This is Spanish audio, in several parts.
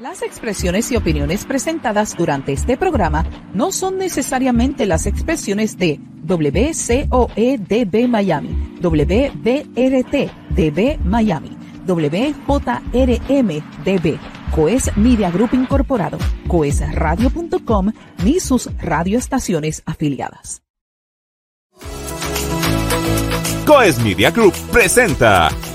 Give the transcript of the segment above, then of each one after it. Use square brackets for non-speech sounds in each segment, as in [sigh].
Las expresiones y opiniones presentadas durante este programa no son necesariamente las expresiones de WCOEDB Miami, WBRT DB Miami, WJRM DB, Coes Media Group Incorporado, coesradio.com ni sus radioestaciones afiliadas. Coes Media Group presenta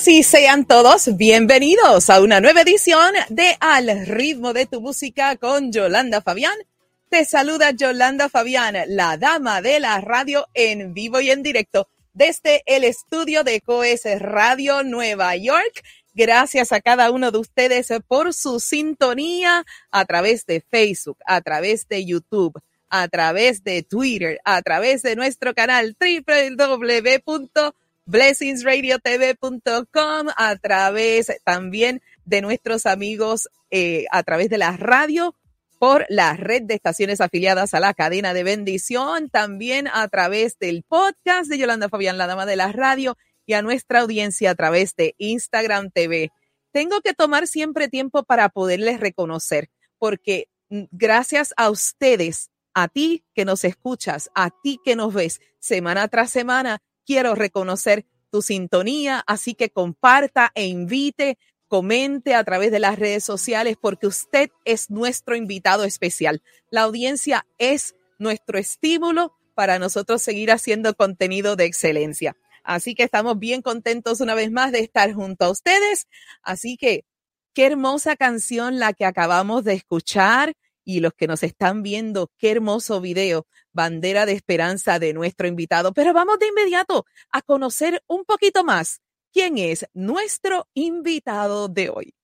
Amigos y sean todos bienvenidos a una nueva edición de Al ritmo de tu música con Yolanda Fabián. Te saluda Yolanda Fabián, la dama de la radio en vivo y en directo desde el estudio de Coes Radio Nueva York. Gracias a cada uno de ustedes por su sintonía a través de Facebook, a través de YouTube, a través de Twitter, a través de nuestro canal www.blessingsradiotv.com, a través también de nuestros amigos eh, a través de la radio por la red de estaciones afiliadas a la cadena de bendición, también a través del podcast de Yolanda Fabián, la dama de la radio, y a nuestra audiencia a través de Instagram TV. tengo que tomar siempre tiempo para poderles reconocer, porque mm, gracias a ustedes, a ti que nos escuchas, a ti que nos ves semana tras semana, quiero reconocer tu sintonía, así que comparta e invite, comente a través de las redes sociales, porque usted es nuestro invitado especial. La audiencia es nuestro estímulo para nosotros seguir haciendo contenido de excelencia. Así que estamos bien contentos una vez más de estar junto a ustedes. Así que qué hermosa canción la que acabamos de escuchar y los que nos están viendo, qué hermoso video, bandera de esperanza de nuestro invitado. Pero vamos de inmediato a conocer un poquito más quién es nuestro invitado de hoy.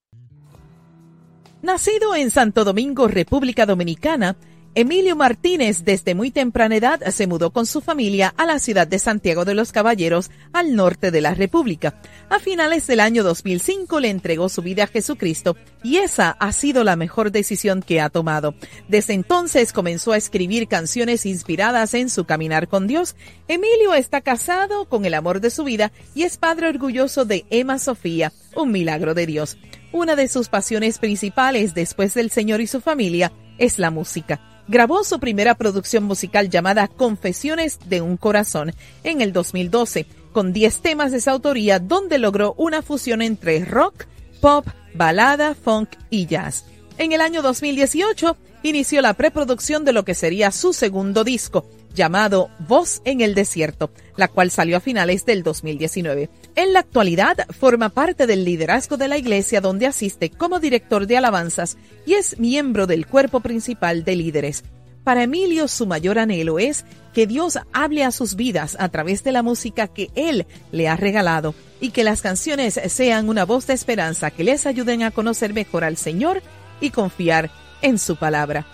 Nacido en Santo Domingo, República Dominicana, Emilio Martínez desde muy temprana edad se mudó con su familia a la ciudad de Santiago de los Caballeros, al norte de la República. A finales del año 2005 le entregó su vida a Jesucristo y esa ha sido la mejor decisión que ha tomado. Desde entonces comenzó a escribir canciones inspiradas en su caminar con Dios. Emilio está casado con el amor de su vida y es padre orgulloso de Emma Sofía, un milagro de Dios. Una de sus pasiones principales después del Señor y su familia es la música grabó su primera producción musical llamada Confesiones de un Corazón en el 2012, con 10 temas de su autoría donde logró una fusión entre rock, pop, balada, funk y jazz. En el año 2018 inició la preproducción de lo que sería su segundo disco, llamado Voz en el Desierto, la cual salió a finales del 2019. En la actualidad forma parte del liderazgo de la iglesia donde asiste como director de alabanzas y es miembro del cuerpo principal de líderes. Para Emilio su mayor anhelo es que Dios hable a sus vidas a través de la música que Él le ha regalado y que las canciones sean una voz de esperanza que les ayuden a conocer mejor al Señor y confiar en su palabra.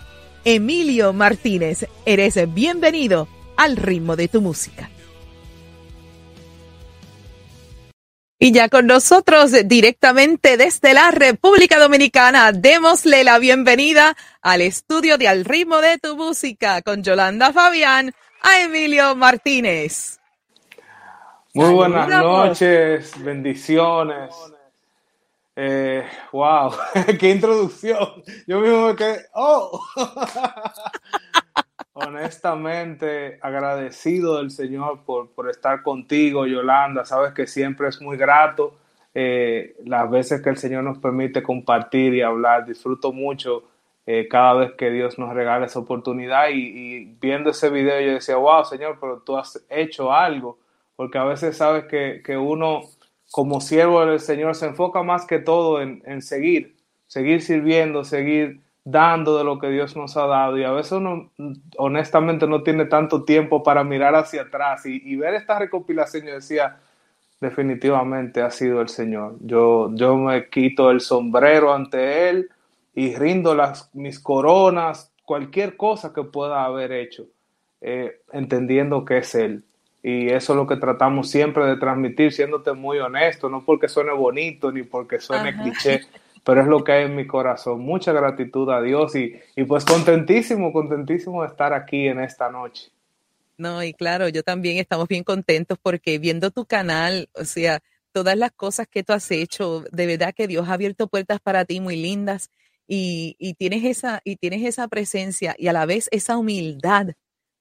Emilio Martínez, eres bienvenido al ritmo de tu música. Y ya con nosotros directamente desde la República Dominicana, démosle la bienvenida al estudio de Al ritmo de tu música con Yolanda Fabián a Emilio Martínez. Muy buenas noches, bendiciones. Eh, wow, [laughs] qué introducción. Yo mismo me quedé, oh. [laughs] Honestamente, agradecido del Señor por, por, estar contigo, Yolanda. Sabes que siempre es muy grato eh, las veces que el Señor nos permite compartir y hablar. Disfruto mucho eh, cada vez que Dios nos regala esa oportunidad. Y, viendo ese video, yo decía, wow, Señor, pero tú has hecho algo. Porque a veces sabes que, que uno como siervo del Señor se enfoca más que todo en, seguir, seguir sirviendo, seguir dando de lo que Dios nos ha dado. Y a veces uno honestamente no tiene tanto tiempo para mirar hacia atrás y, ver esta recopilación. Yo decía, definitivamente ha sido el Señor. Yo, yo me quito el sombrero ante Él y rindo las, mis coronas, cualquier cosa que pueda haber hecho, eh, entendiendo que es Él. Y eso es lo que tratamos siempre de transmitir, siéndote muy honesto, no porque suene bonito ni porque suene cliché, pero es lo que hay en mi corazón. Mucha gratitud a Dios y, y pues contentísimo, contentísimo de estar aquí en esta noche. No, y claro, yo también estamos bien contentos porque viendo tu canal, o sea, todas las cosas que tú has hecho, de verdad que Dios ha abierto puertas para ti muy lindas y, y tienes esa y tienes esa presencia y a la vez esa humildad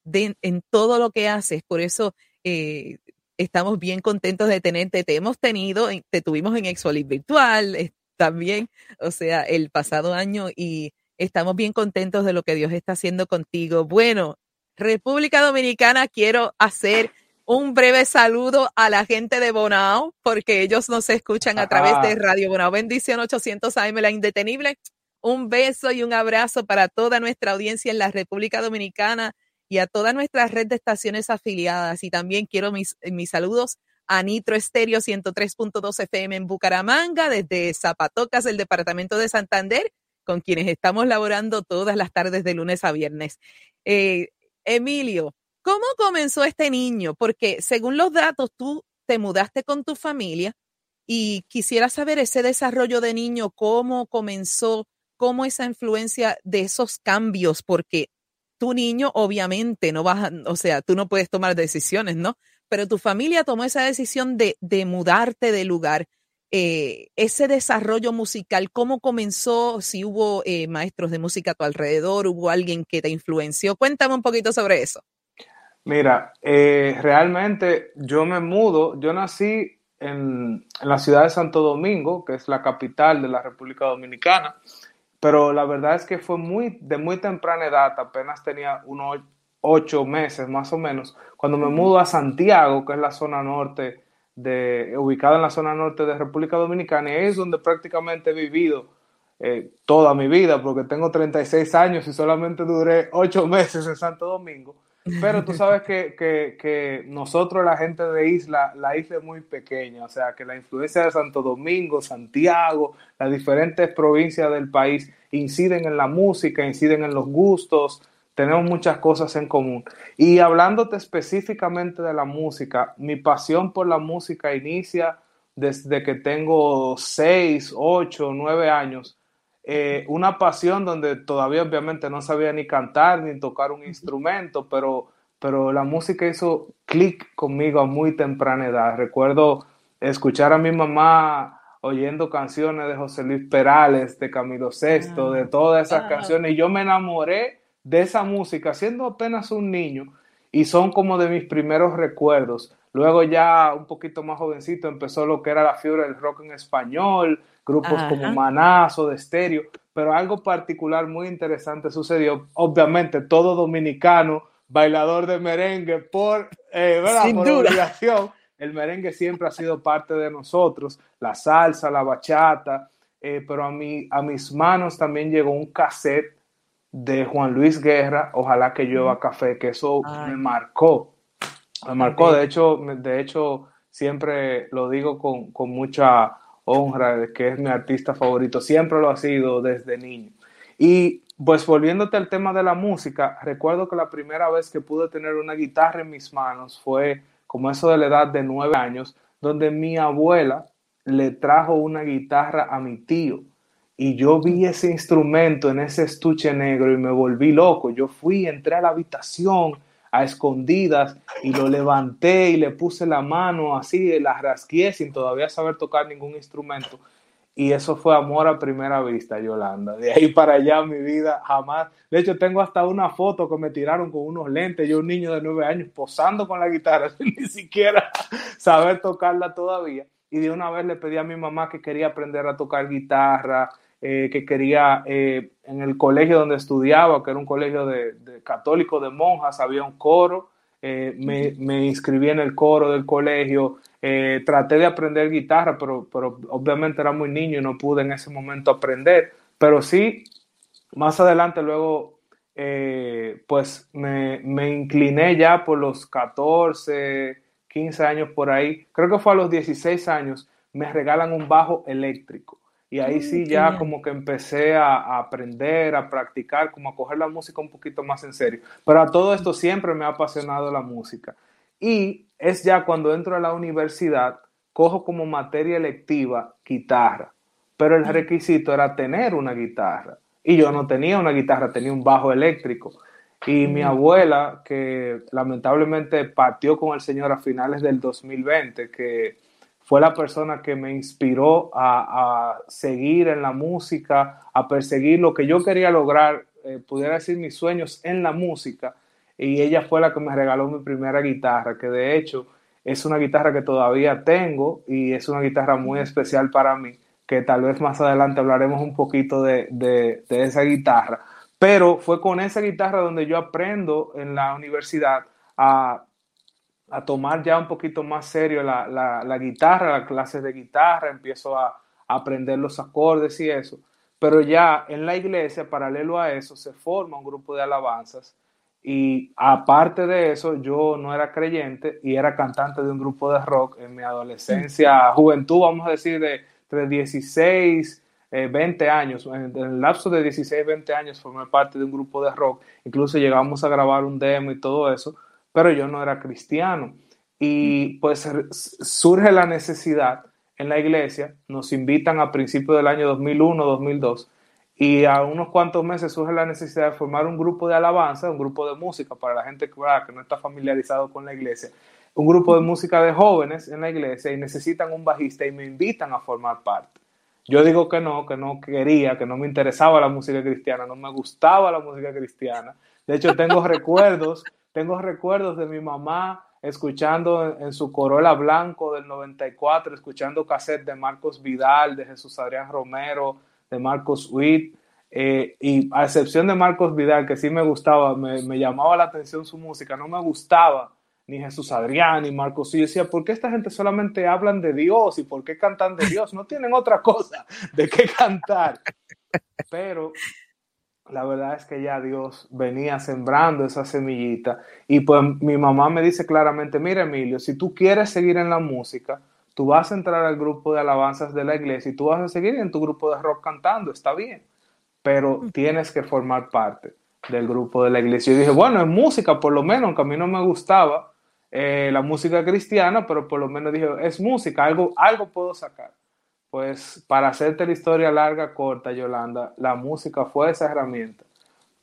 de, en todo lo que haces. Por eso eh, estamos bien contentos de tenerte. Te hemos tenido, te tuvimos en Exolit Virtual también, o sea, el pasado año y estamos bien contentos de lo que Dios está haciendo contigo. Bueno, República Dominicana, quiero hacer un breve saludo a la gente de Bonao, porque ellos nos escuchan a través de Radio Bonao. Bendición 800 AM, la indetenible. Un beso y un abrazo para toda nuestra audiencia en la República Dominicana y a toda nuestra red de estaciones afiliadas. Y también quiero mis, mis saludos a Nitro Estéreo 103.2 FM en Bucaramanga, desde Zapatocas, el departamento de Santander, con quienes estamos laborando todas las tardes de lunes a viernes. Eh, Emilio, ¿cómo comenzó este niño? Porque según los datos, tú te mudaste con tu familia y quisiera saber ese desarrollo de niño, cómo comenzó, cómo esa influencia de esos cambios, porque tu niño obviamente no vas, o sea, tú no puedes tomar decisiones, ¿no? Pero tu familia tomó esa decisión de, mudarte de lugar. eh, ese desarrollo musical, cómo comenzó, si hubo eh, maestros de música a tu alrededor, hubo alguien que te influenció. Cuéntame un poquito sobre eso. Mira, eh, realmente yo me mudo, yo nací en, en, la ciudad de Santo Domingo, que es la capital de la República Dominicana, pero la verdad es que fue muy, de muy temprana edad, apenas tenía unos ocho meses más o menos, cuando me mudo a Santiago, que es la zona norte, de, ubicada en la zona norte de República Dominicana, y es donde prácticamente he vivido eh, toda mi vida, porque tengo 36 años y solamente duré ocho meses en Santo Domingo. Pero tú sabes que, que, que, nosotros, la gente de isla, la isla es muy pequeña, o sea que la influencia de Santo Domingo, Santiago, las diferentes provincias del país inciden en la música, inciden en los gustos, tenemos muchas cosas en común. Y hablándote específicamente de la música, mi pasión por la música inicia desde que tengo 6, 8, 9 años eh, una pasión donde todavía obviamente no sabía ni cantar ni tocar un instrumento, pero, pero la música hizo clic conmigo a muy temprana edad. Recuerdo escuchar a mi mamá oyendo canciones de José Luis Perales, de Camilo VI, de ah. todas esas canciones, y yo me enamoré de esa música siendo apenas un niño y son como de mis primeros recuerdos. Luego ya un poquito más jovencito empezó lo que era la fiebre del rock en español, grupos como Manazo, de estéreo, pero algo particular muy interesante sucedió. Obviamente, todo dominicano, bailador de merengue, por, eh, por obligación. El merengue siempre ha sido parte de nosotros, la salsa, la bachata, eh, pero a, mí, a mis manos también llegó un cassette de Juan Luis Guerra, Ojalá que llueva café, que eso me marcó. Me marcó, de hecho, de hecho, siempre lo digo con, con mucha honra de que es mi artista favorito, siempre lo ha sido desde niño. Y pues volviéndote al tema de la música, recuerdo que la primera vez que pude tener una guitarra en mis manos fue como eso de la edad de nueve años, donde mi abuela le trajo una guitarra a mi tío. Y yo vi ese instrumento en ese estuche negro y me volví loco. Yo fui, entré a la habitación, a escondidas y lo levanté y le puse la mano así, la rasqué sin todavía saber tocar ningún instrumento. Y eso fue amor a primera vista, Yolanda. De ahí para allá mi vida jamás. De hecho, tengo hasta una foto que me tiraron con unos lentes. Yo, un niño de nueve años, posando con la guitarra, [laughs] sin ni siquiera saber tocarla todavía. Y de una vez le pedí a mi mamá que quería aprender a tocar guitarra, eh, que quería, eh, en el colegio donde estudiaba, que era un colegio de, católico de monjas, había un coro, eh, me, me, inscribí en el coro del colegio, traté de aprender guitarra, pero, pero obviamente era muy niño y no pude en ese momento aprender, pero sí, más adelante luego, pues me, me incliné ya por los 14, 15 años por ahí, creo que fue a los 16 años, me regalan un bajo eléctrico. Y ahí mm, sí ya como que empecé a, aprender, a practicar, como a coger la música un poquito más en serio. Pero a todo esto siempre me ha apasionado la música. Y es ya cuando entro a la universidad, cojo como materia electiva guitarra. Pero el mm. requisito era tener una guitarra. Y yo no tenía una guitarra, tenía un bajo eléctrico. Y mi mm. abuela, que lamentablemente partió con el Señor a finales del 2020, que fue la persona que me inspiró a, seguir en la música, a perseguir lo que yo quería lograr, eh, pudiera decir mis sueños en la música. Y ella fue la que me regaló mi primera guitarra, que de hecho es una guitarra que todavía tengo y es una guitarra muy especial para mí, que tal vez más adelante hablaremos un poquito de, de esa guitarra. Pero fue con esa guitarra donde yo aprendo en la universidad a a tomar ya un poquito más serio la, la, guitarra, las clases de guitarra, empiezo a, aprender los acordes y eso. Pero ya en la iglesia, paralelo a eso, se forma un grupo de alabanzas y aparte de eso, yo no era creyente y era cantante de un grupo de rock en mi adolescencia, juventud, vamos a decir, de entre 16, 20 años. En, el lapso de 16, 20 años formé parte de un grupo de rock. Incluso llegamos a grabar un demo y todo eso pero yo no era cristiano. Y pues surge la necesidad en la iglesia, nos invitan a principios del año 2001, 2002, y a unos cuantos meses surge la necesidad de formar un grupo de alabanza, un grupo de música para la gente que, no está familiarizado con la iglesia. un grupo de música de jóvenes en la iglesia y necesitan un bajista y me invitan a formar parte. Yo digo que no, que no quería, que no me interesaba la música cristiana, no me gustaba la música cristiana. De hecho, tengo [laughs] recuerdos, tengo recuerdos de mi mamá escuchando en, su Corolla Blanco del 94, escuchando cassette de Marcos Vidal, de Jesús Adrián Romero, de Marcos Witt, eh, y a excepción de Marcos Vidal, que sí me gustaba, me, me, llamaba la atención su música, no me gustaba ni Jesús Adrián, ni Marcos. Y yo decía, ¿por qué esta gente solamente hablan de Dios y por qué cantan de Dios? No tienen otra cosa de qué cantar. Pero la verdad es que ya Dios venía sembrando esa semillita y pues mi mamá me dice claramente, mira Emilio, si tú quieres seguir en la música, tú vas a entrar al grupo de alabanzas de la iglesia y tú vas a seguir en tu grupo de rock cantando, está bien, pero tienes que formar parte del grupo de la iglesia. Y dije, bueno, es música, por lo menos, aunque a mí no me gustaba eh, la música cristiana, pero por lo menos dije, es música, algo, algo puedo sacar. Pues para hacerte la historia larga, corta, Yolanda, la música fue esa herramienta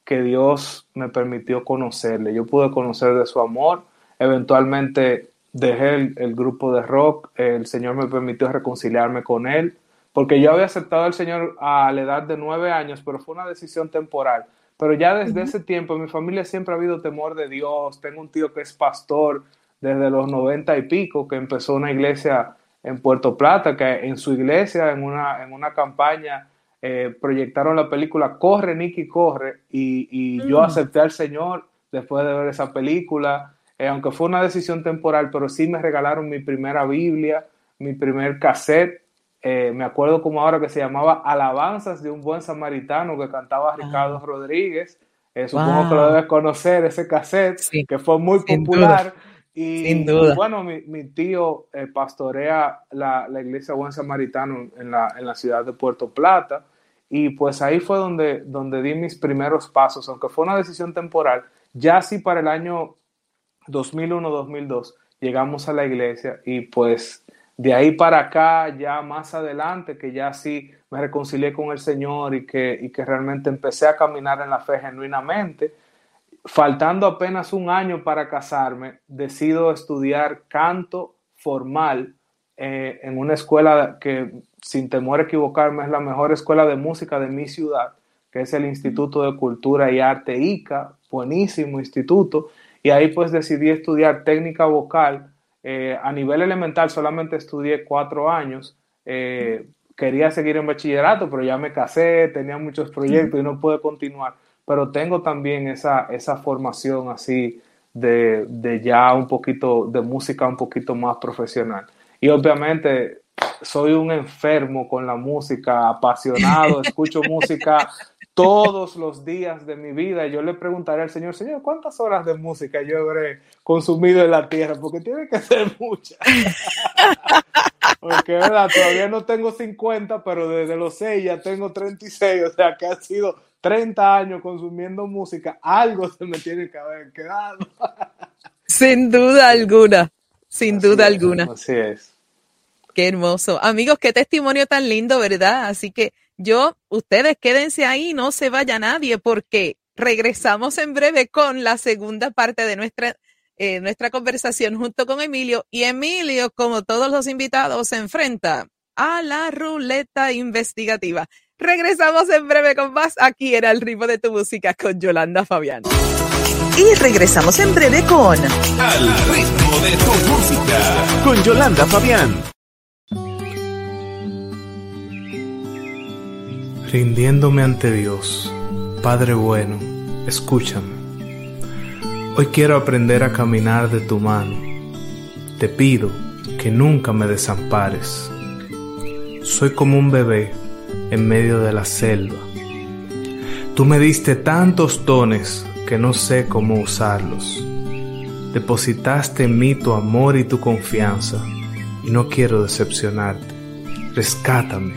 que Dios me permitió conocerle. Yo pude conocer de su amor. Eventualmente dejé el, grupo de rock. El Señor me permitió reconciliarme con Él. Porque yo había aceptado al Señor a la edad de nueve años, pero fue una decisión temporal. Pero ya desde ese tiempo en mi familia siempre ha habido temor de Dios. Tengo un tío que es pastor desde los noventa y pico, que empezó una iglesia en Puerto Plata, que en su iglesia, en una, en una campaña, eh, proyectaron la película Corre, Nicky, Corre, y, yo mm. acepté al Señor después de ver esa película, eh, aunque fue una decisión temporal, pero sí me regalaron mi primera Biblia, mi primer cassette, eh, me acuerdo como ahora que se llamaba Alabanzas de un buen samaritano que cantaba Ricardo ah. Rodríguez, supongo que lo debes conocer, ese cassette, que fue muy popular. Y, bueno, mi, tío eh, pastorea la, iglesia Buen Samaritano en la, en la, ciudad de Puerto Plata. Y pues ahí fue donde, donde di mis primeros pasos, aunque fue una decisión temporal. Ya sí para el año 2001-2002 llegamos a la iglesia y pues de ahí para acá, ya más adelante, que ya sí me reconcilié con el Señor y que, y que realmente empecé a caminar en la fe genuinamente faltando apenas un año para casarme, decido estudiar canto formal eh, en una escuela que, sin temor a equivocarme, es la mejor escuela de música de mi ciudad, que es el Instituto de Cultura y Arte ICA, buenísimo instituto, y ahí pues decidí estudiar técnica vocal. Eh, a nivel elemental solamente estudié cuatro años. Eh, quería seguir en bachillerato, pero ya me casé, tenía muchos proyectos y no pude continuar pero tengo también esa, esa formación así de, de, ya un poquito de música un poquito más profesional. Y obviamente soy un enfermo con la música, apasionado, [laughs] escucho música todos los días de mi vida. Y yo le preguntaré al Señor, Señor, ¿cuántas horas de música yo habré consumido en la tierra? Porque tiene que ser muchas. [laughs] Porque, ¿verdad? Todavía no tengo 50, pero desde los 6 ya tengo 36, o sea que ha sido 30 años consumiendo música, algo se me tiene que haber quedado. [laughs] Sin duda alguna, sin duda alguna. Así es. Qué hermoso. Amigos, qué testimonio tan lindo, ¿verdad? Así que yo, ustedes quédense ahí, no se vaya nadie, porque regresamos en breve con la segunda parte de nuestra, eh, nuestra conversación junto con Emilio. Y Emilio, como todos los invitados, se enfrenta a la ruleta investigativa. Regresamos en breve con más aquí en El ritmo de tu música con Yolanda Fabián. Y regresamos en breve con Al ritmo de tu música con Yolanda Fabián. Rindiéndome ante Dios, Padre bueno, escúchame. Hoy quiero aprender a caminar de tu mano. Te pido que nunca me desampares. Soy como un bebé en medio de la selva. Tú me diste tantos dones que no sé cómo usarlos. Depositaste en mí tu amor y tu confianza y no quiero decepcionarte. Rescátame.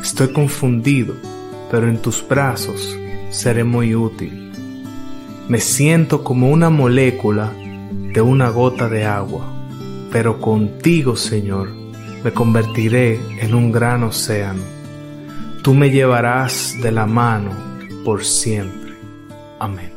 Estoy confundido, pero en tus brazos seré muy útil. Me siento como una molécula de una gota de agua, pero contigo, Señor, me convertiré en un gran océano. Tú me llevarás de la mano por siempre. Amén.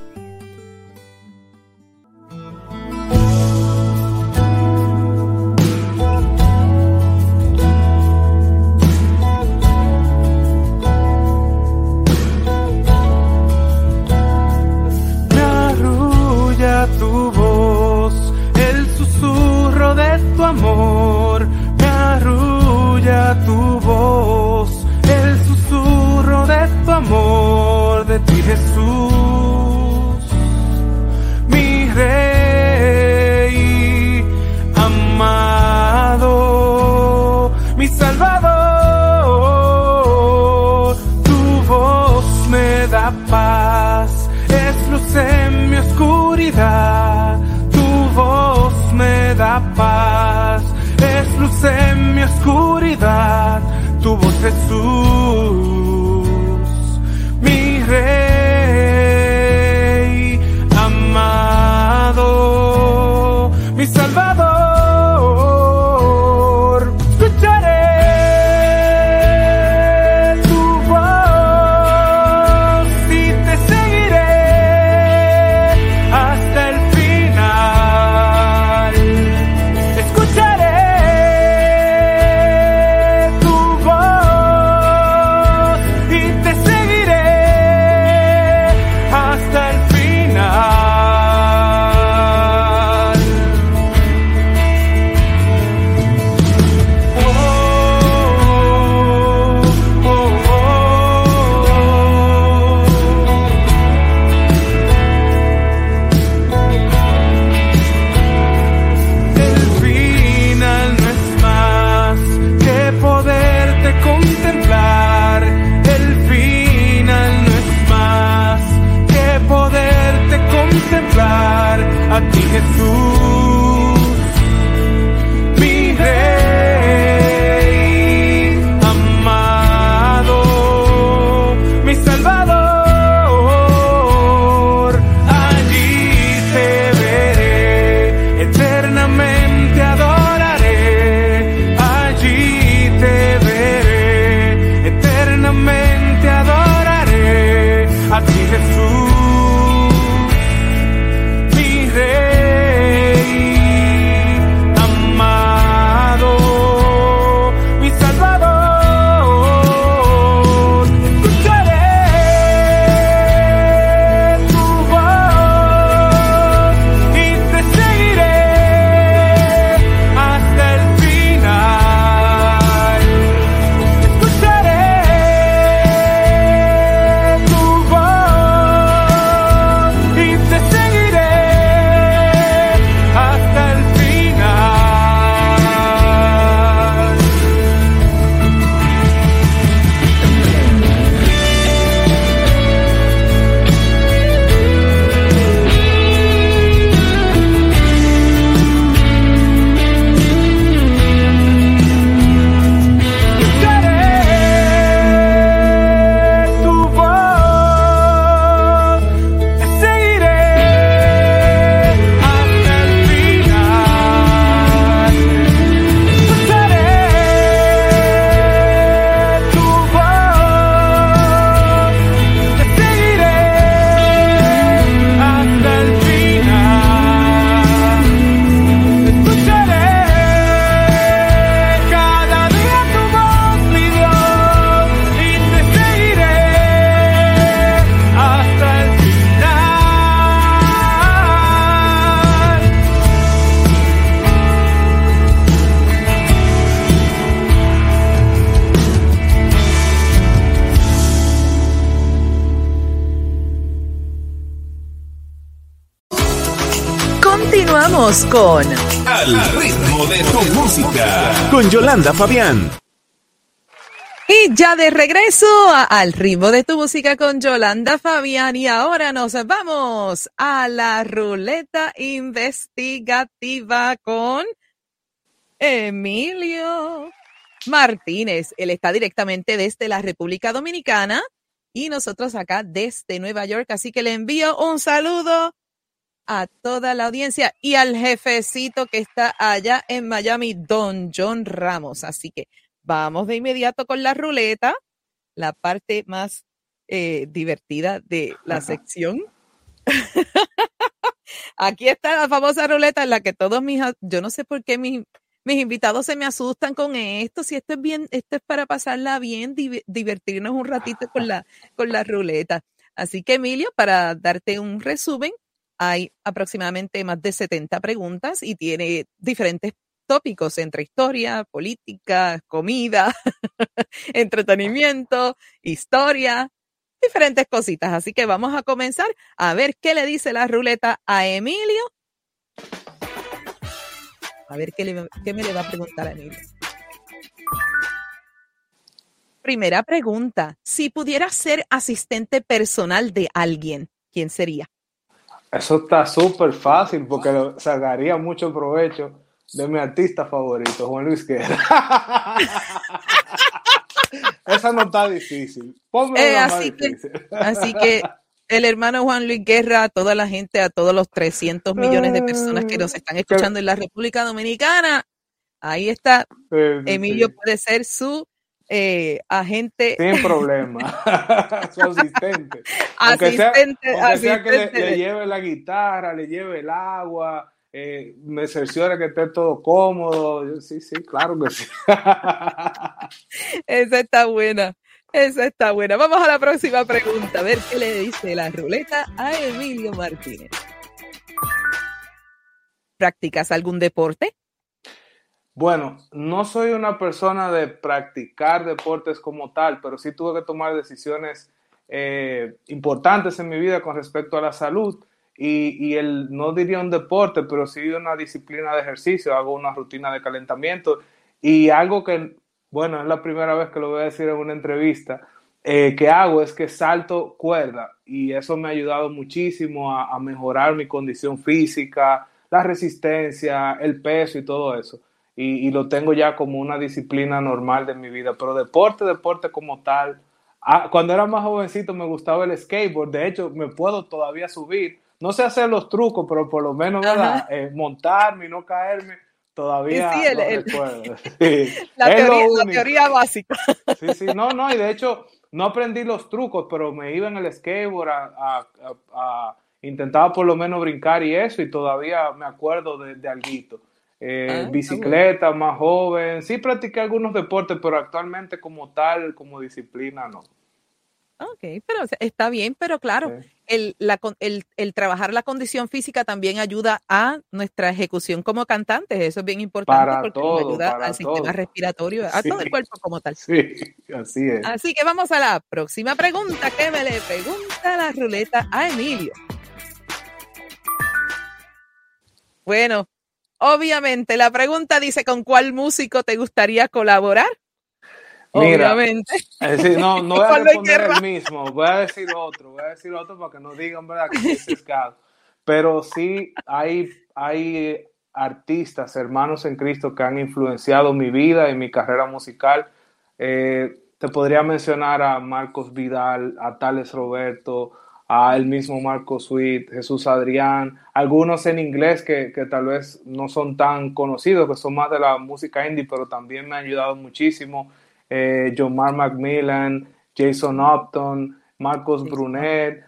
Yolanda Fabián. Y ya de regreso al ritmo de tu música con Yolanda Fabián y ahora nos vamos a la ruleta investigativa con Emilio Martínez. Él está directamente desde la República Dominicana y nosotros acá desde Nueva York. Así que le envío un saludo a toda la audiencia y al jefecito que está allá en Miami, Don John Ramos. Así que vamos de inmediato con la ruleta, la parte más eh, divertida de la sección. [laughs] Aquí está la famosa ruleta en la que todos mis, yo no sé por qué mis, mis invitados se me asustan con esto, si esto es bien, esto es para pasarla bien, div- divertirnos un ratito con la, con la ruleta. Así que Emilio, para darte un resumen, hay aproximadamente más de 70 preguntas y tiene diferentes tópicos entre historia, política, comida, [laughs] entretenimiento, historia, diferentes cositas. Así que vamos a comenzar a ver qué le dice la ruleta a Emilio. A ver qué, le, me le va a preguntar a Emilio. Primera pregunta. Si pudieras ser asistente personal de alguien, ¿quién sería? Eso está súper fácil porque lo, sacaría mucho provecho de mi artista favorito, Juan Luis Guerra. [laughs] Esa no está difícil. Eh, así, Que, así que el hermano Juan Luis Guerra, a toda la gente, a todos los 300 millones de personas que nos están escuchando en la República Dominicana, ahí está. Emilio puede ser su eh, agente. Sin problema. [laughs] su asistente. [laughs] asistente, aunque sea, que le, lleve la guitarra, le lleve el agua, eh, me cerciore que esté todo cómodo. sí, sí, claro que sí. [laughs] Esa está buena. Esa está buena. Vamos a la próxima pregunta. A ver qué le dice la ruleta a Emilio Martínez. ¿Practicas algún deporte? Bueno, no soy una persona de practicar deportes como tal, pero sí tuve que tomar decisiones eh, importantes en mi vida con respecto a la salud y, el, no diría un deporte, pero sí una disciplina de ejercicio, hago una rutina de calentamiento y algo que, bueno, es la primera vez que lo voy a decir en una entrevista, eh, que hago es que salto cuerda y eso me ha ayudado muchísimo a, mejorar mi condición física, la resistencia, el peso y todo eso. Y, y, lo tengo ya como una disciplina normal de mi vida, pero deporte, deporte como tal. Ah, cuando era más jovencito me gustaba el skateboard, de hecho me puedo todavía subir no sé hacer los trucos, pero por lo menos eh, montarme y no caerme, todavía sí, recuerdo. [laughs] [laughs] La, teoría, básica. Sí, sí, no, no, y de hecho no aprendí los trucos, pero me iba en el skateboard a, a, intentaba por lo menos brincar y eso, y todavía me acuerdo de, de alguito. Eh, ah, bicicleta, más joven, sí practiqué algunos deportes, pero actualmente como tal, como disciplina, no. Ok, pero está bien, pero claro, el, el, trabajar la condición física también ayuda a nuestra ejecución como cantantes. Eso es bien importante porque ayuda al sistema respiratorio, a todo el cuerpo como tal. Sí, así es. Así que vamos a la próxima pregunta que me le pregunta la ruleta a Emilio. Bueno, obviamente la pregunta dice, ¿con cuál músico te gustaría colaborar? Obviamente. no, no voy a [laughs] responder el mismo, voy a decir otro, voy a decir otro para que no digan verdad que es sesgado. Pero sí hay, hay artistas, hermanos en Cristo que han influenciado mi vida y mi carrera musical. Eh, te podría mencionar a Marcos Vidal, a Tales Roberto, a el mismo Marcos Sweet, Jesús Adrián, algunos en inglés que, que, tal vez no son tan conocidos, que son más de la música indie, pero también me han ayudado muchísimo. Eh, John Mark Macmillan, Jason Upton, Marcos Brunet,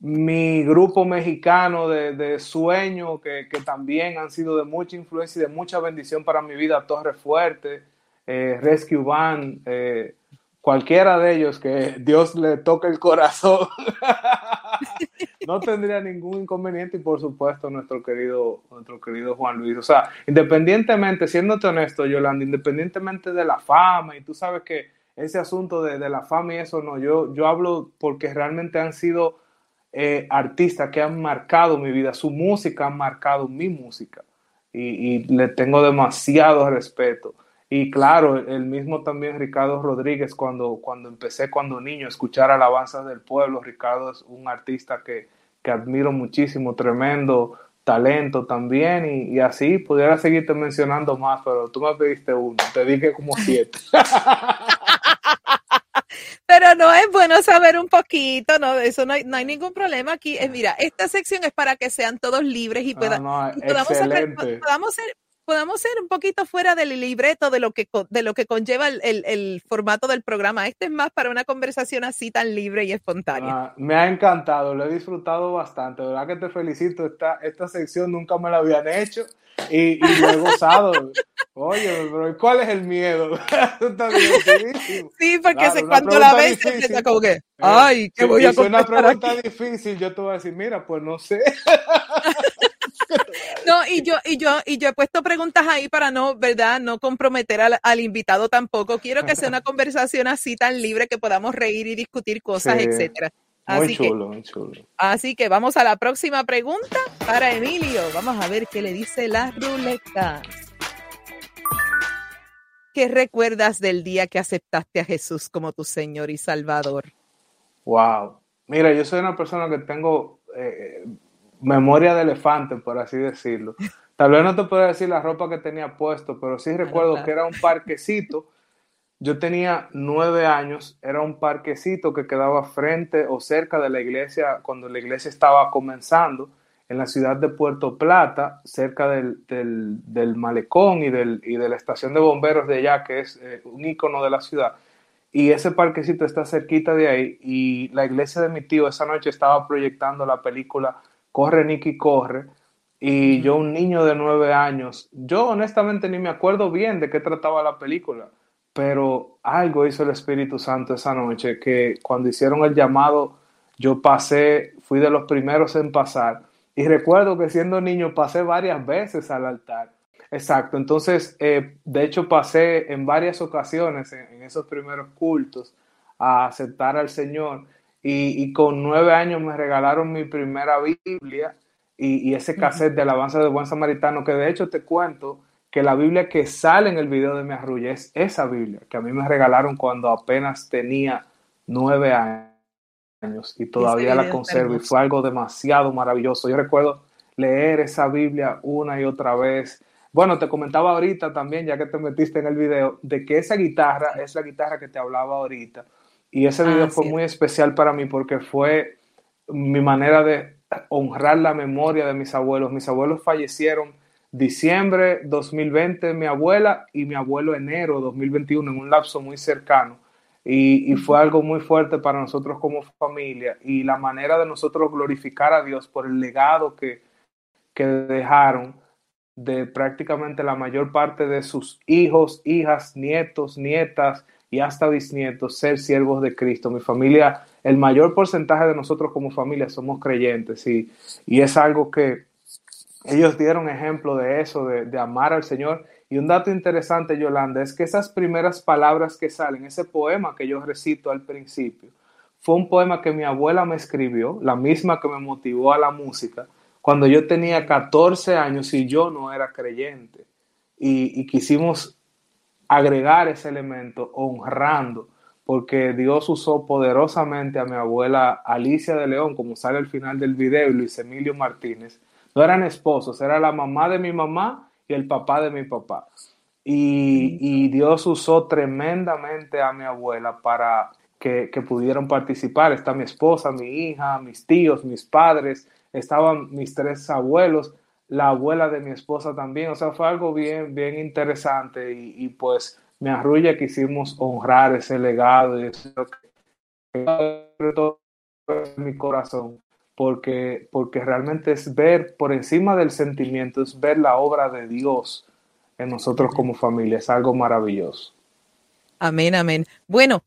mi grupo mexicano de, sueño, que, también han sido de mucha influencia y de mucha bendición para mi vida, Torre Fuerte, eh, Rescue Band, eh, cualquiera de ellos que Dios le toque el corazón, [laughs] no tendría ningún inconveniente y por supuesto nuestro querido, nuestro querido Juan Luis. O sea, independientemente, siéndote honesto, Yolanda, independientemente de la fama, y tú sabes que ese asunto de, la fama y eso no, yo, yo hablo porque realmente han sido eh, artistas que han marcado mi vida, su música ha marcado mi música y, y le tengo demasiado respeto. Y claro, el mismo también Ricardo Rodríguez, cuando, cuando empecé cuando niño a escuchar alabanzas del pueblo, Ricardo es un artista que, que admiro muchísimo, tremendo talento también, y, así pudiera seguirte mencionando más, pero tú me pediste uno, te dije como siete. [laughs] Pero no es bueno saber un poquito, no, eso no hay, no hay ningún problema aquí. Es, mira, esta sección es para que sean todos libres y, pueda, podamos, podamos ser podamos ser un poquito fuera del libreto de lo que, de lo que conlleva el, formato del programa. Este es más para una conversación así tan libre y espontánea. Ah, me ha encantado, lo he disfrutado bastante. De verdad que te felicito. Esta, esta sección nunca me la habían hecho y, lo he gozado. [laughs] Oye, pero ¿cuál es el miedo? [laughs] sí, porque cuando la ves, se como que, eh, ay, ¿qué voy a contestar? Es una pregunta difícil, yo te voy a decir, mira, pues no sé. [laughs] [laughs] no, y yo, y yo, y yo he puesto preguntas ahí para no, ¿verdad? No comprometer al, invitado tampoco. Quiero que sea una conversación así tan libre que podamos reír y discutir cosas, etcétera. Así muy chulo, muy chulo. Así que vamos a la próxima pregunta para Emilio. Vamos a ver qué le dice la ruleta. ¿Qué recuerdas del día que aceptaste a Jesús como tu Señor y Salvador? Wow. Mira, yo soy una persona que tengo eh, memoria de elefante, por así decirlo. Tal vez no te puedo decir la ropa que tenía puesto, pero sí recuerdo que era un parquecito. Yo tenía nueve años, era un parquecito que quedaba frente o cerca de la iglesia cuando la iglesia estaba comenzando en la ciudad de Puerto Plata, cerca del, malecón y, del, y de la estación de bomberos de allá, que es eh, un icono de la ciudad. Y ese parquecito está cerquita de ahí y la iglesia de mi tío esa noche estaba proyectando la película Corre Nicky Corre. Y yo, un niño de nueve años, yo honestamente ni me acuerdo bien de qué trataba la película, pero algo hizo el Espíritu Santo esa noche que cuando hicieron el llamado, yo pasé, fui de los primeros en pasar. Y recuerdo que siendo niño pasé varias veces al altar. Exacto, entonces, eh, de hecho pasé en varias ocasiones en, esos primeros cultos a aceptar al Señor y, con nueve años me regalaron mi primera Biblia y, ese cassette de alabanza del buen samaritano, que de hecho te cuento que la Biblia que sale en el video de Mi Arrulla es esa Biblia que a mí me regalaron cuando apenas tenía nueve años y todavía la conservo y fue algo demasiado maravilloso. Yo recuerdo leer esa Biblia una y otra vez. Bueno, te comentaba ahorita también, ya que te metiste en el video, de que esa guitarra es la guitarra que te hablaba ahorita. Y ese video ah, fue muy especial para mí porque fue mi manera de honrar la memoria de mis abuelos. Mis abuelos fallecieron diciembre 2020, mi abuela y mi abuelo enero 2021, en un lapso muy cercano. Y, fue algo muy fuerte para nosotros como familia y la manera de nosotros glorificar a Dios por el legado que, que dejaron de prácticamente la mayor parte de sus hijos, hijas, nietos, nietas, y hasta bisnietos ser siervos de Cristo. Mi familia, el mayor porcentaje de nosotros como familia somos creyentes y, y es algo que ellos dieron ejemplo de eso, de, amar al Señor. Y un dato interesante, Yolanda, es que esas primeras palabras que salen, ese poema que yo recito al principio, fue un poema que mi abuela me escribió, la misma que me motivó a la música, cuando yo tenía 14 años y yo no era creyente. Y, y quisimos agregar ese elemento honrando, porque Dios usó poderosamente a mi abuela Alicia de León, como sale al final del video, y Luis Emilio Martínez. No eran esposos, era la mamá de mi mamá y el papá de mi papá. Y, Dios usó tremendamente a mi abuela para que, que, pudieran participar. Está mi esposa, mi hija, mis tíos, mis padres, estaban mis tres abuelos la abuela de mi esposa también. O sea, fue algo bien, bien interesante y, pues me arrulla que hicimos honrar ese legado y eso que en mi corazón. Porque, porque realmente es ver por encima del sentimiento, es ver la obra de Dios en nosotros como familia. Es algo maravilloso. Amén, amén. Bueno,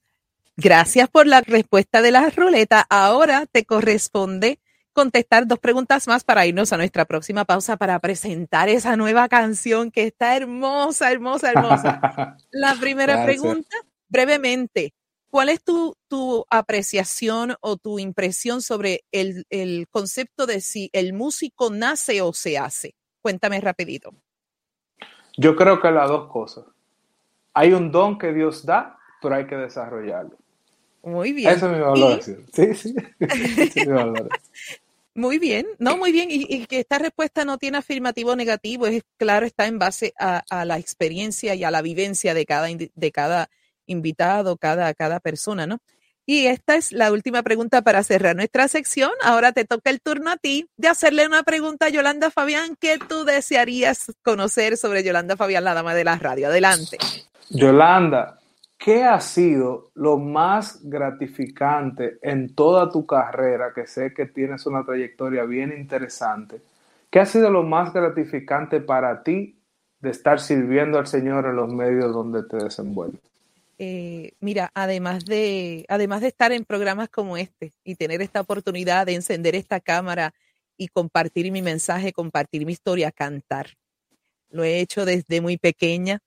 gracias por la respuesta de la ruleta. Ahora te corresponde contestar dos preguntas más para irnos a nuestra próxima pausa para presentar esa nueva canción que está hermosa, hermosa, hermosa. [laughs] La primera pregunta, brevemente, ¿cuál es tu, tu, apreciación o tu impresión sobre el, el concepto de si el músico nace o se hace? Cuéntame rapidito. Yo creo que las dos cosas. Hay un don que Dios da, pero hay que desarrollarlo. Muy bien. [laughs] Eso es mi valor. Sí, [laughs] sí. Muy bien, no, muy bien. Y, que esta respuesta no tiene afirmativo o negativo, es claro, está en base a, la experiencia y a la vivencia de cada, de cada invitado, cada, cada persona, ¿no? Y esta es la última pregunta para cerrar nuestra sección. Ahora te toca el turno a ti de hacerle una pregunta a Yolanda Fabián que tú desearías conocer sobre Yolanda Fabián, la dama de la radio. Adelante. Yolanda, ¿Qué ha sido lo más gratificante en toda tu carrera, que sé que tienes una trayectoria bien interesante? ¿Qué ha sido lo más gratificante para ti de estar sirviendo al Señor en los medios donde te desenvuelves? Eh, mira, además de, además de estar en programas como este y tener esta oportunidad de encender esta cámara y compartir mi mensaje, compartir mi historia, cantar. Lo he hecho desde muy pequeña.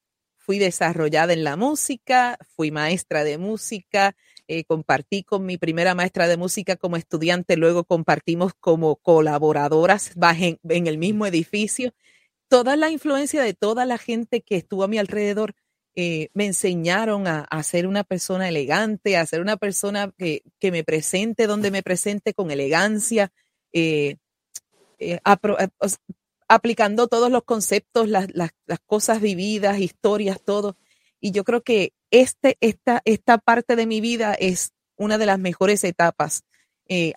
Fui desarrollada en la música, fui maestra de música, eh, compartí con mi primera maestra de música como estudiante, luego compartimos como colaboradoras en, el mismo edificio. Toda la influencia de toda la gente que estuvo a mi alrededor eh, me enseñaron a, ser una persona elegante, a ser una persona que, me presente donde me presente con elegancia, eh, aplicando todos los conceptos, las, cosas vividas, historias, todo. Y yo creo que este, esta, esta parte de mi vida es una de las mejores etapas.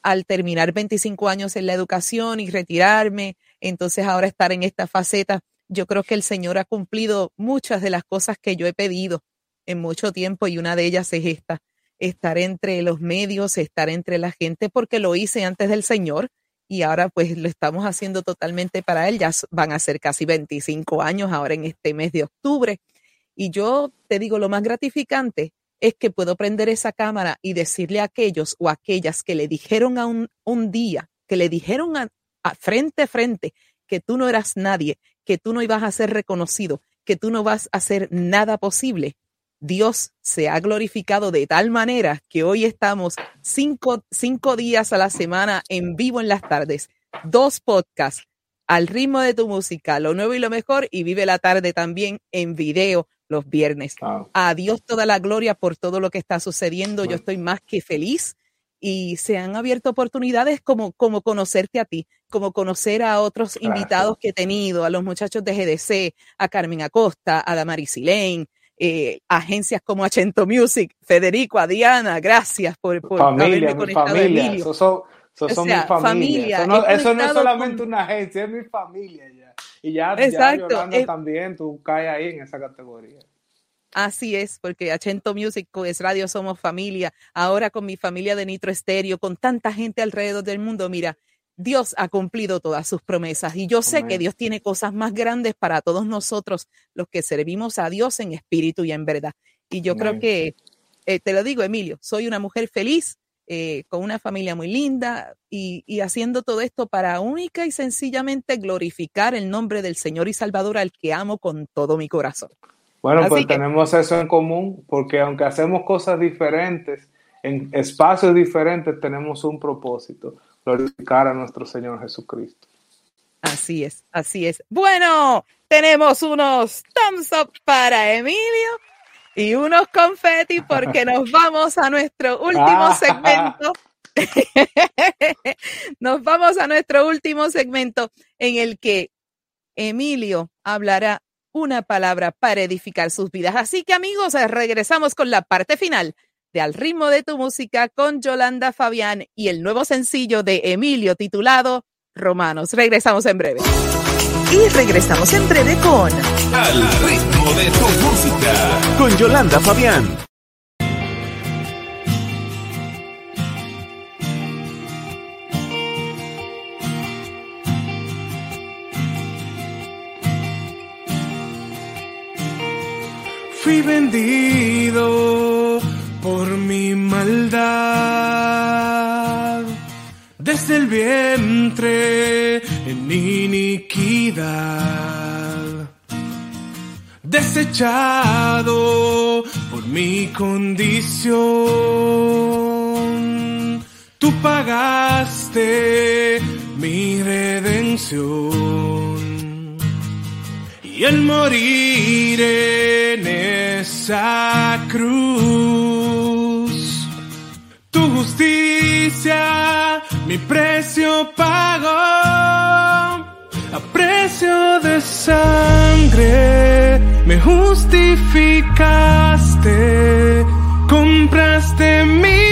al terminar 25 años en la educación y retirarme, entonces ahora estar en esta faceta yo creo que el Señor ha cumplido muchas de las cosas que yo he pedido en mucho tiempo y una de ellas es esta, estar entre los medios, estar entre la gente, porque lo hice antes del Señor y ahora pues lo estamos haciendo totalmente para Él. Ya van a ser casi 25 años ahora en este mes de octubre. Y yo te digo, lo más gratificante es que puedo prender esa cámara y decirle a aquellos o aquellas que le dijeron a un, día, que le dijeron a, frente a frente que tú no eras nadie, que tú no ibas a ser reconocido, que tú no vas a hacer nada posible. Dios se ha glorificado de tal manera que hoy estamos cinco, cinco días a la semana en vivo en las tardes, dos podcasts al ritmo de tu música, lo nuevo y lo mejor, y vive la tarde también en video los viernes. A Dios toda la gloria por todo lo que está sucediendo. Yo estoy más que feliz y se han abierto oportunidades como, como conocerte a ti, como conocer a otros invitados que he tenido, a los muchachos de GDC, a Carmen Acosta, a Damaris Silane, eh, agencias como Achento Music, Federico, a Diana, gracias por, por familia, haberme conectado familia. Eso, son, mi familia. Eso no, es solamente una agencia, es mi familia ya. Y ya, Exacto. ya también, tú caes ahí en esa categoría. Así es, porque Achento Music es Radio Somos Familia, ahora con mi familia de Nitro Estéreo, con tanta gente alrededor del mundo, mira, Dios ha cumplido todas sus promesas y yo sé que Dios tiene cosas más grandes para todos nosotros, los que servimos a Dios en espíritu y en verdad. Y yo creo que, eh, te lo digo, Emilio, soy una mujer feliz, eh, con una familia muy linda y, y, haciendo todo esto para única y sencillamente glorificar el nombre del Señor y Salvador al que amo con todo mi corazón. Bueno, pues tenemos eso en común, porque aunque hacemos cosas diferentes, en espacios diferentes tenemos un propósito, glorificar a nuestro Señor Jesucristo. Así es, así es. Bueno, tenemos unos thumbs up para Emilio y unos confetti porque nos [laughs] vamos a nuestro último segmento. [laughs] nos vamos a nuestro último segmento en el que Emilio hablará una palabra para edificar sus vidas. Así que amigos, regresamos con la parte final de Al ritmo de tu música con Yolanda Fabián y el nuevo sencillo de Emilio titulado Romanos. Regresamos en breve. Y regresamos en breve con Al ritmo de tu música con Yolanda Fabián. fui vendido por mi maldad. Desde el vientre en iniquidad. Desechado por mi condición. Tú pagaste mi redención y el morir en esa cruz. Justicia, mi precio pagó, a precio de sangre me justificaste, compraste mi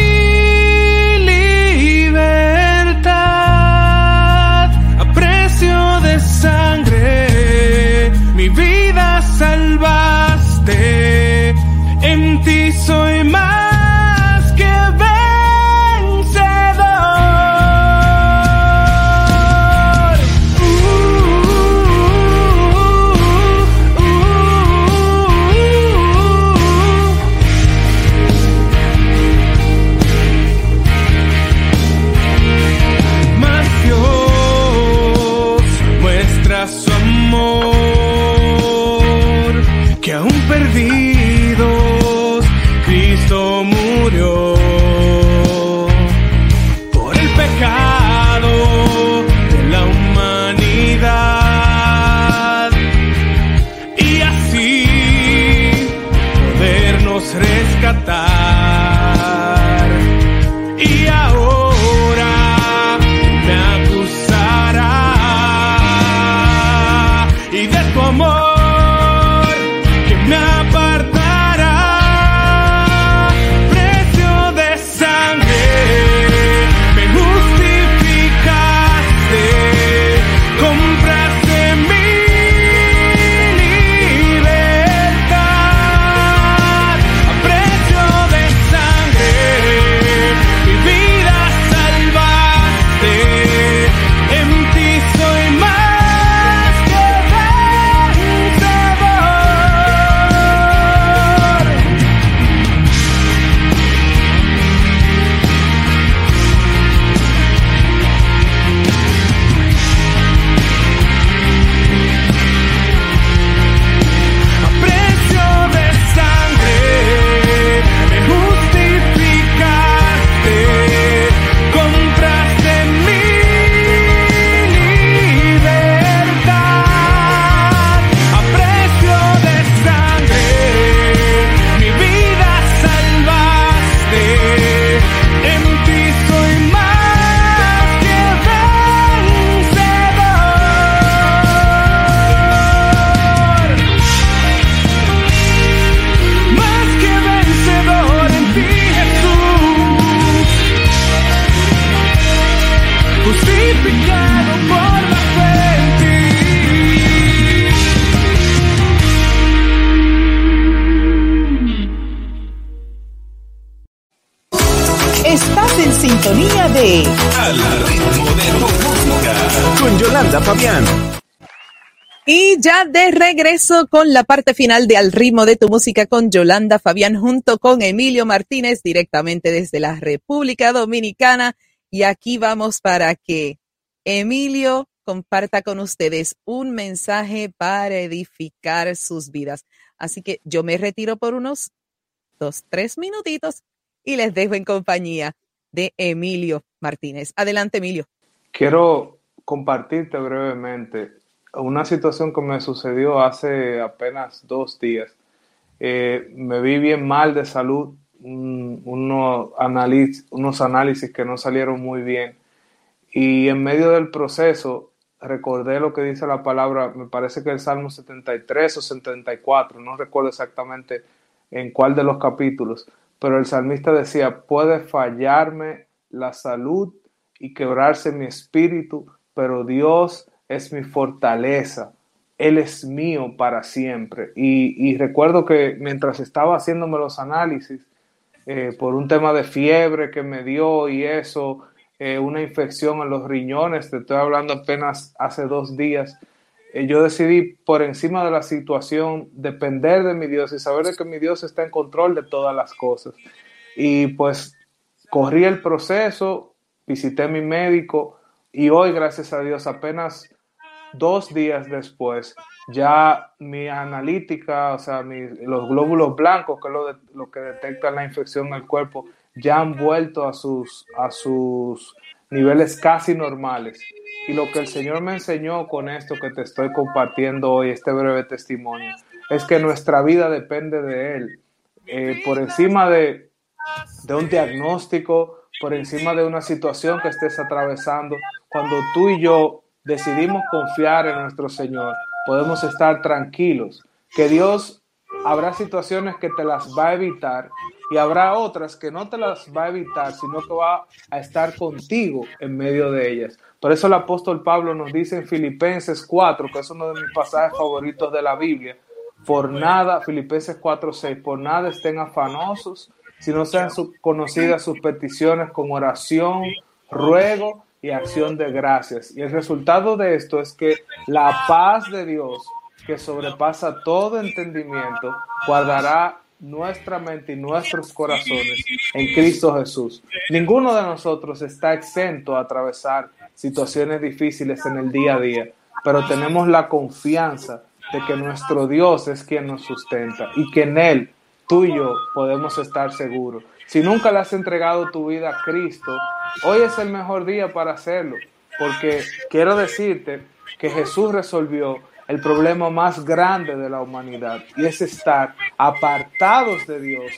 Πως κατά Y ya de regreso con la parte final de Al ritmo de tu música con Yolanda Fabián junto con Emilio Martínez directamente desde la República Dominicana. Y aquí vamos para que Emilio comparta con ustedes un mensaje para edificar sus vidas. Así que yo me retiro por unos dos, tres minutitos y les dejo en compañía de Emilio Martínez. Adelante, Emilio. Quiero compartirte brevemente una situación que me sucedió hace apenas dos días. Eh, me vi bien mal de salud, unos, unos análisis que no salieron muy bien. Y en medio del proceso recordé lo que dice la palabra, me parece que el Salmo 73 o 74, no recuerdo exactamente en cuál de los capítulos, pero el salmista decía, puede fallarme la salud y quebrarse mi espíritu, pero Dios es mi fortaleza, Él es mío para siempre. Y, recuerdo que mientras estaba haciéndome los análisis, eh, por un tema de fiebre que me dio y eso, eh, una infección en los riñones, te estoy hablando apenas hace dos días, eh, yo decidí por encima de la situación depender de mi Dios y saber de que mi Dios está en control de todas las cosas. Y pues corrí el proceso, visité a mi médico y hoy, gracias a Dios, apenas dos días después, ya mi analítica, o sea, los glóbulos blancos, que es lo, lo que detectan la infección en el cuerpo, ya han vuelto a sus, a sus niveles casi normales. Y lo que el Señor me enseñó con esto que te estoy compartiendo hoy, este breve testimonio, es que nuestra vida depende de Él. Eh, por encima de, de un diagnóstico, por encima de una situación que estés atravesando, cuando tú y yo decidimos confiar en nuestro Señor, podemos estar tranquilos, que Dios habrá situaciones que te las va a evitar y habrá otras que no te las va a evitar, sino que va a estar contigo en medio de ellas. Por eso el apóstol Pablo nos dice en Filipenses 4, que es uno de mis pasajes favoritos de la Biblia, por nada, Filipenses 4, 6, por nada estén afanosos, si no sean conocidas sus peticiones con oración, ruego y acción de gracias. Y el resultado de esto es que la paz de Dios, que sobrepasa todo entendimiento, guardará nuestra mente y nuestros corazones en Cristo Jesús. Ninguno de nosotros está exento a atravesar situaciones difíciles en el día a día, pero tenemos la confianza de que nuestro Dios es quien nos sustenta y que en Él tú y yo podemos estar seguros. Si nunca le has entregado tu vida a Cristo, hoy es el mejor día para hacerlo, porque quiero decirte que Jesús resolvió el problema más grande de la humanidad y es estar apartados de Dios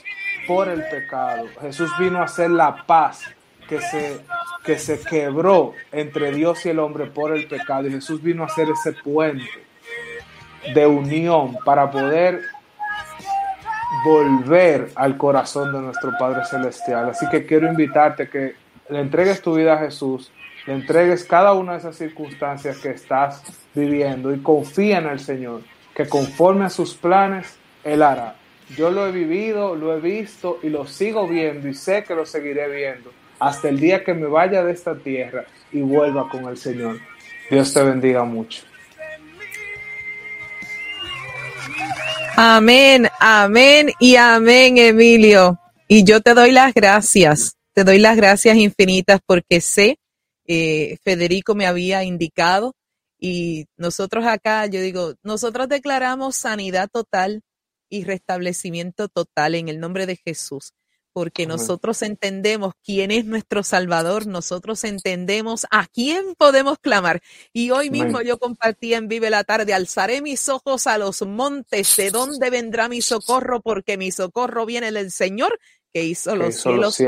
por el pecado. Jesús vino a hacer la paz que se, que se quebró entre Dios y el hombre por el pecado y Jesús vino a hacer ese puente de unión para poder volver al corazón de nuestro Padre Celestial. Así que quiero invitarte que le entregues tu vida a Jesús, le entregues cada una de esas circunstancias que estás viviendo y confía en el Señor, que conforme a sus planes, Él hará. Yo lo he vivido, lo he visto y lo sigo viendo y sé que lo seguiré viendo hasta el día que me vaya de esta tierra y vuelva con el Señor. Dios te bendiga mucho. Amén, amén y amén, Emilio. Y yo te doy las gracias, te doy las gracias infinitas porque sé, eh, Federico me había indicado y nosotros acá, yo digo, nosotros declaramos sanidad total y restablecimiento total en el nombre de Jesús porque nosotros entendemos quién es nuestro Salvador, nosotros entendemos a quién podemos clamar. Y hoy mismo yo compartí en Vive la Tarde, alzaré mis ojos a los montes, ¿de dónde vendrá mi socorro? Porque mi socorro viene del Señor que hizo los, cielos,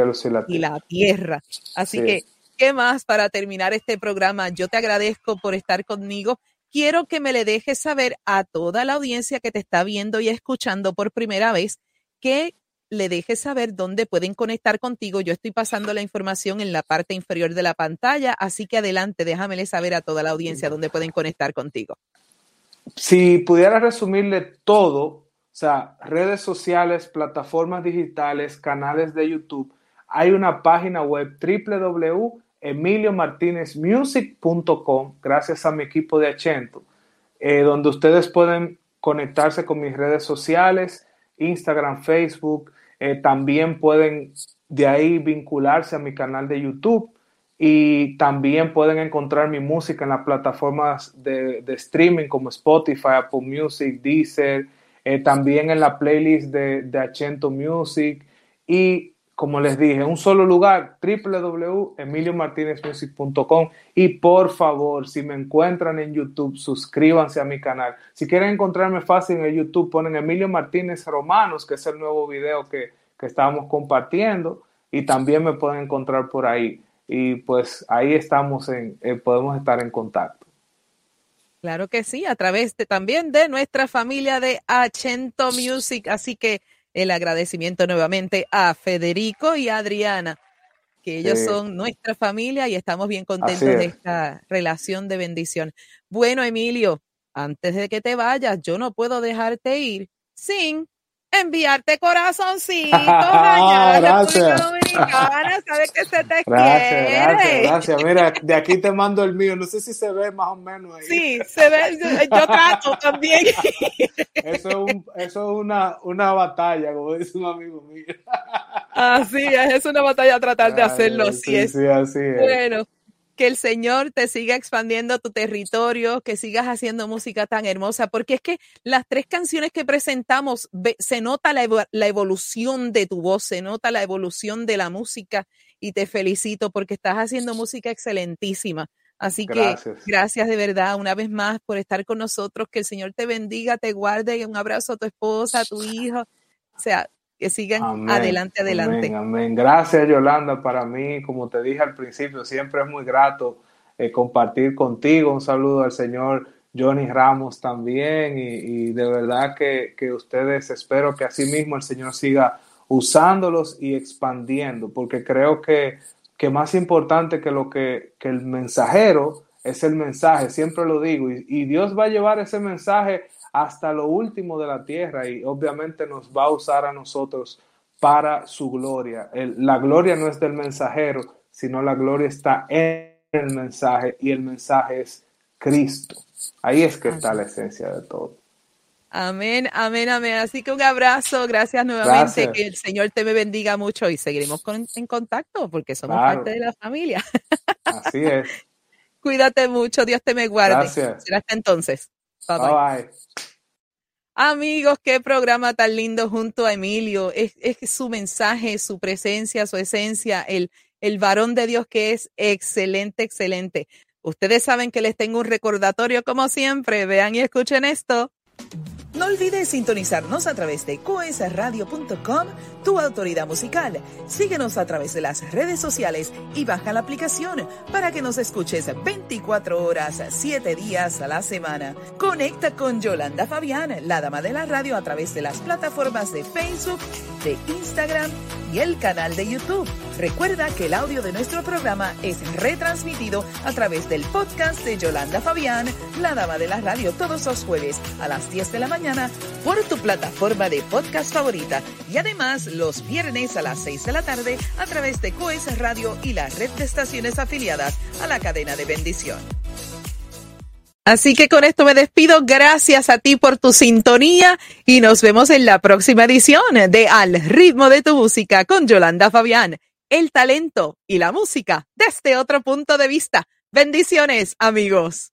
y, la tierra. Así que, ¿qué más para terminar este programa? Yo te agradezco por estar conmigo. Quiero que me le dejes saber a toda la audiencia que te está viendo y escuchando por primera vez qué le dejes saber dónde pueden conectar contigo. Yo estoy pasando la información en la parte inferior de la pantalla, así que adelante, déjamele saber a toda la audiencia dónde pueden conectar contigo. Si pudiera resumirle todo, o sea, redes sociales, plataformas digitales, canales de YouTube, hay una página web www.emiliomartinezmusic.com, gracias a mi equipo de Achento, eh, donde ustedes pueden conectarse con mis redes sociales, Instagram, Facebook, eh, también pueden de ahí vincularse a mi canal de YouTube y también pueden encontrar mi música en las plataformas de, streaming como Spotify, Apple Music, Deezer, eh, también en la playlist de, de Achento Music. Y como les dije, un solo lugar, www.emiliomartinezmusic.com y por favor, si me encuentran en YouTube, suscríbanse a mi canal. Si quieren encontrarme fácil en el YouTube, ponen Emilio Martínez Romanos, que es el nuevo video que, que estábamos compartiendo y también me pueden encontrar por ahí. Y pues ahí estamos en, eh, podemos estar en contacto. Claro que sí, a través también de nuestra familia de Achento Music. Así que el agradecimiento nuevamente a Federico y a Adriana, que ellos son nuestra familia y estamos bien contentos de esta relación de bendición. Bueno, Emilio, antes de que te vayas, yo no puedo dejarte ir sin enviarte corazoncitos [laughs] allá gracias. Dominicana, sabes que se te gracias, quiere. Gracias, gracias. Mira, de aquí te mando el mío. No sé si se ve más o menos ahí. Sí, se ve. Yo, trato también. Eso es, un, eso es una, una batalla, como dice un amigo mío. Así es, es una batalla tratar de hacerlo. Así sí, es. Sí, así es. Bueno que el Señor te siga expandiendo tu territorio, que sigas haciendo música tan hermosa, porque es que las tres canciones que presentamos, se nota la, evolución de tu voz, se nota la evolución de la música y te felicito porque estás haciendo música excelentísima. Así que gracias de verdad una vez más por estar con nosotros, que el Señor te bendiga, te guarde, un abrazo a tu esposa, a tu hijo. O sea, que sigan adelante, adelante. Amén, Gracias, Yolanda. Para mí, como te dije al principio, siempre es muy grato eh, compartir contigo. Un saludo al señor Johnny Ramos también. Y, de verdad que, ustedes espero que así mismo el Señor siga usándolos y expandiendo, porque creo que, que más importante que lo que, que el mensajero es el mensaje, siempre lo digo, y, y Dios va a llevar ese mensaje hasta lo último de la tierra y obviamente nos va a usar a nosotros para su gloria. la gloria no es del mensajero, sino la gloria está en el mensaje y el mensaje es Cristo. Ahí es que está la esencia de todo. Amén, amén, amén. Así que un abrazo, gracias nuevamente, que el Señor te me bendiga mucho y seguiremos en contacto porque somos parte de la familia. Así es. [laughs] Cuídate mucho, Dios te me guarde. Gracias. hasta entonces. Bye bye. Amigos, qué programa tan lindo junto a Emilio. Es, su mensaje, su presencia, su esencia, el, el varón de Dios que es excelente, excelente. Ustedes saben que les tengo un recordatorio como siempre. Vean y escuchen esto. No olvides sintonizarnos a través de coesradio.com, tu autoridad musical. Síguenos a través de las redes sociales y baja la aplicación para que nos escuches 24 horas, 7 días a la semana. Conecta con Yolanda Fabián, la dama de la radio, a través de las plataformas de Facebook, de Instagram y el canal de YouTube. Recuerda que el audio de nuestro programa es retransmitido a través del podcast de Yolanda Fabián, la dama de la radio, todos los jueves a las 10 de la por tu plataforma de podcast favorita y además los viernes a las 6 de la tarde a través de Coes Radio y la red de estaciones afiliadas a la cadena de bendición. Así que con esto me despido. Gracias a ti por tu sintonía y nos vemos en la próxima edición de Al ritmo de tu música con Yolanda Fabián. El talento y la música desde otro punto de vista. Bendiciones, amigos.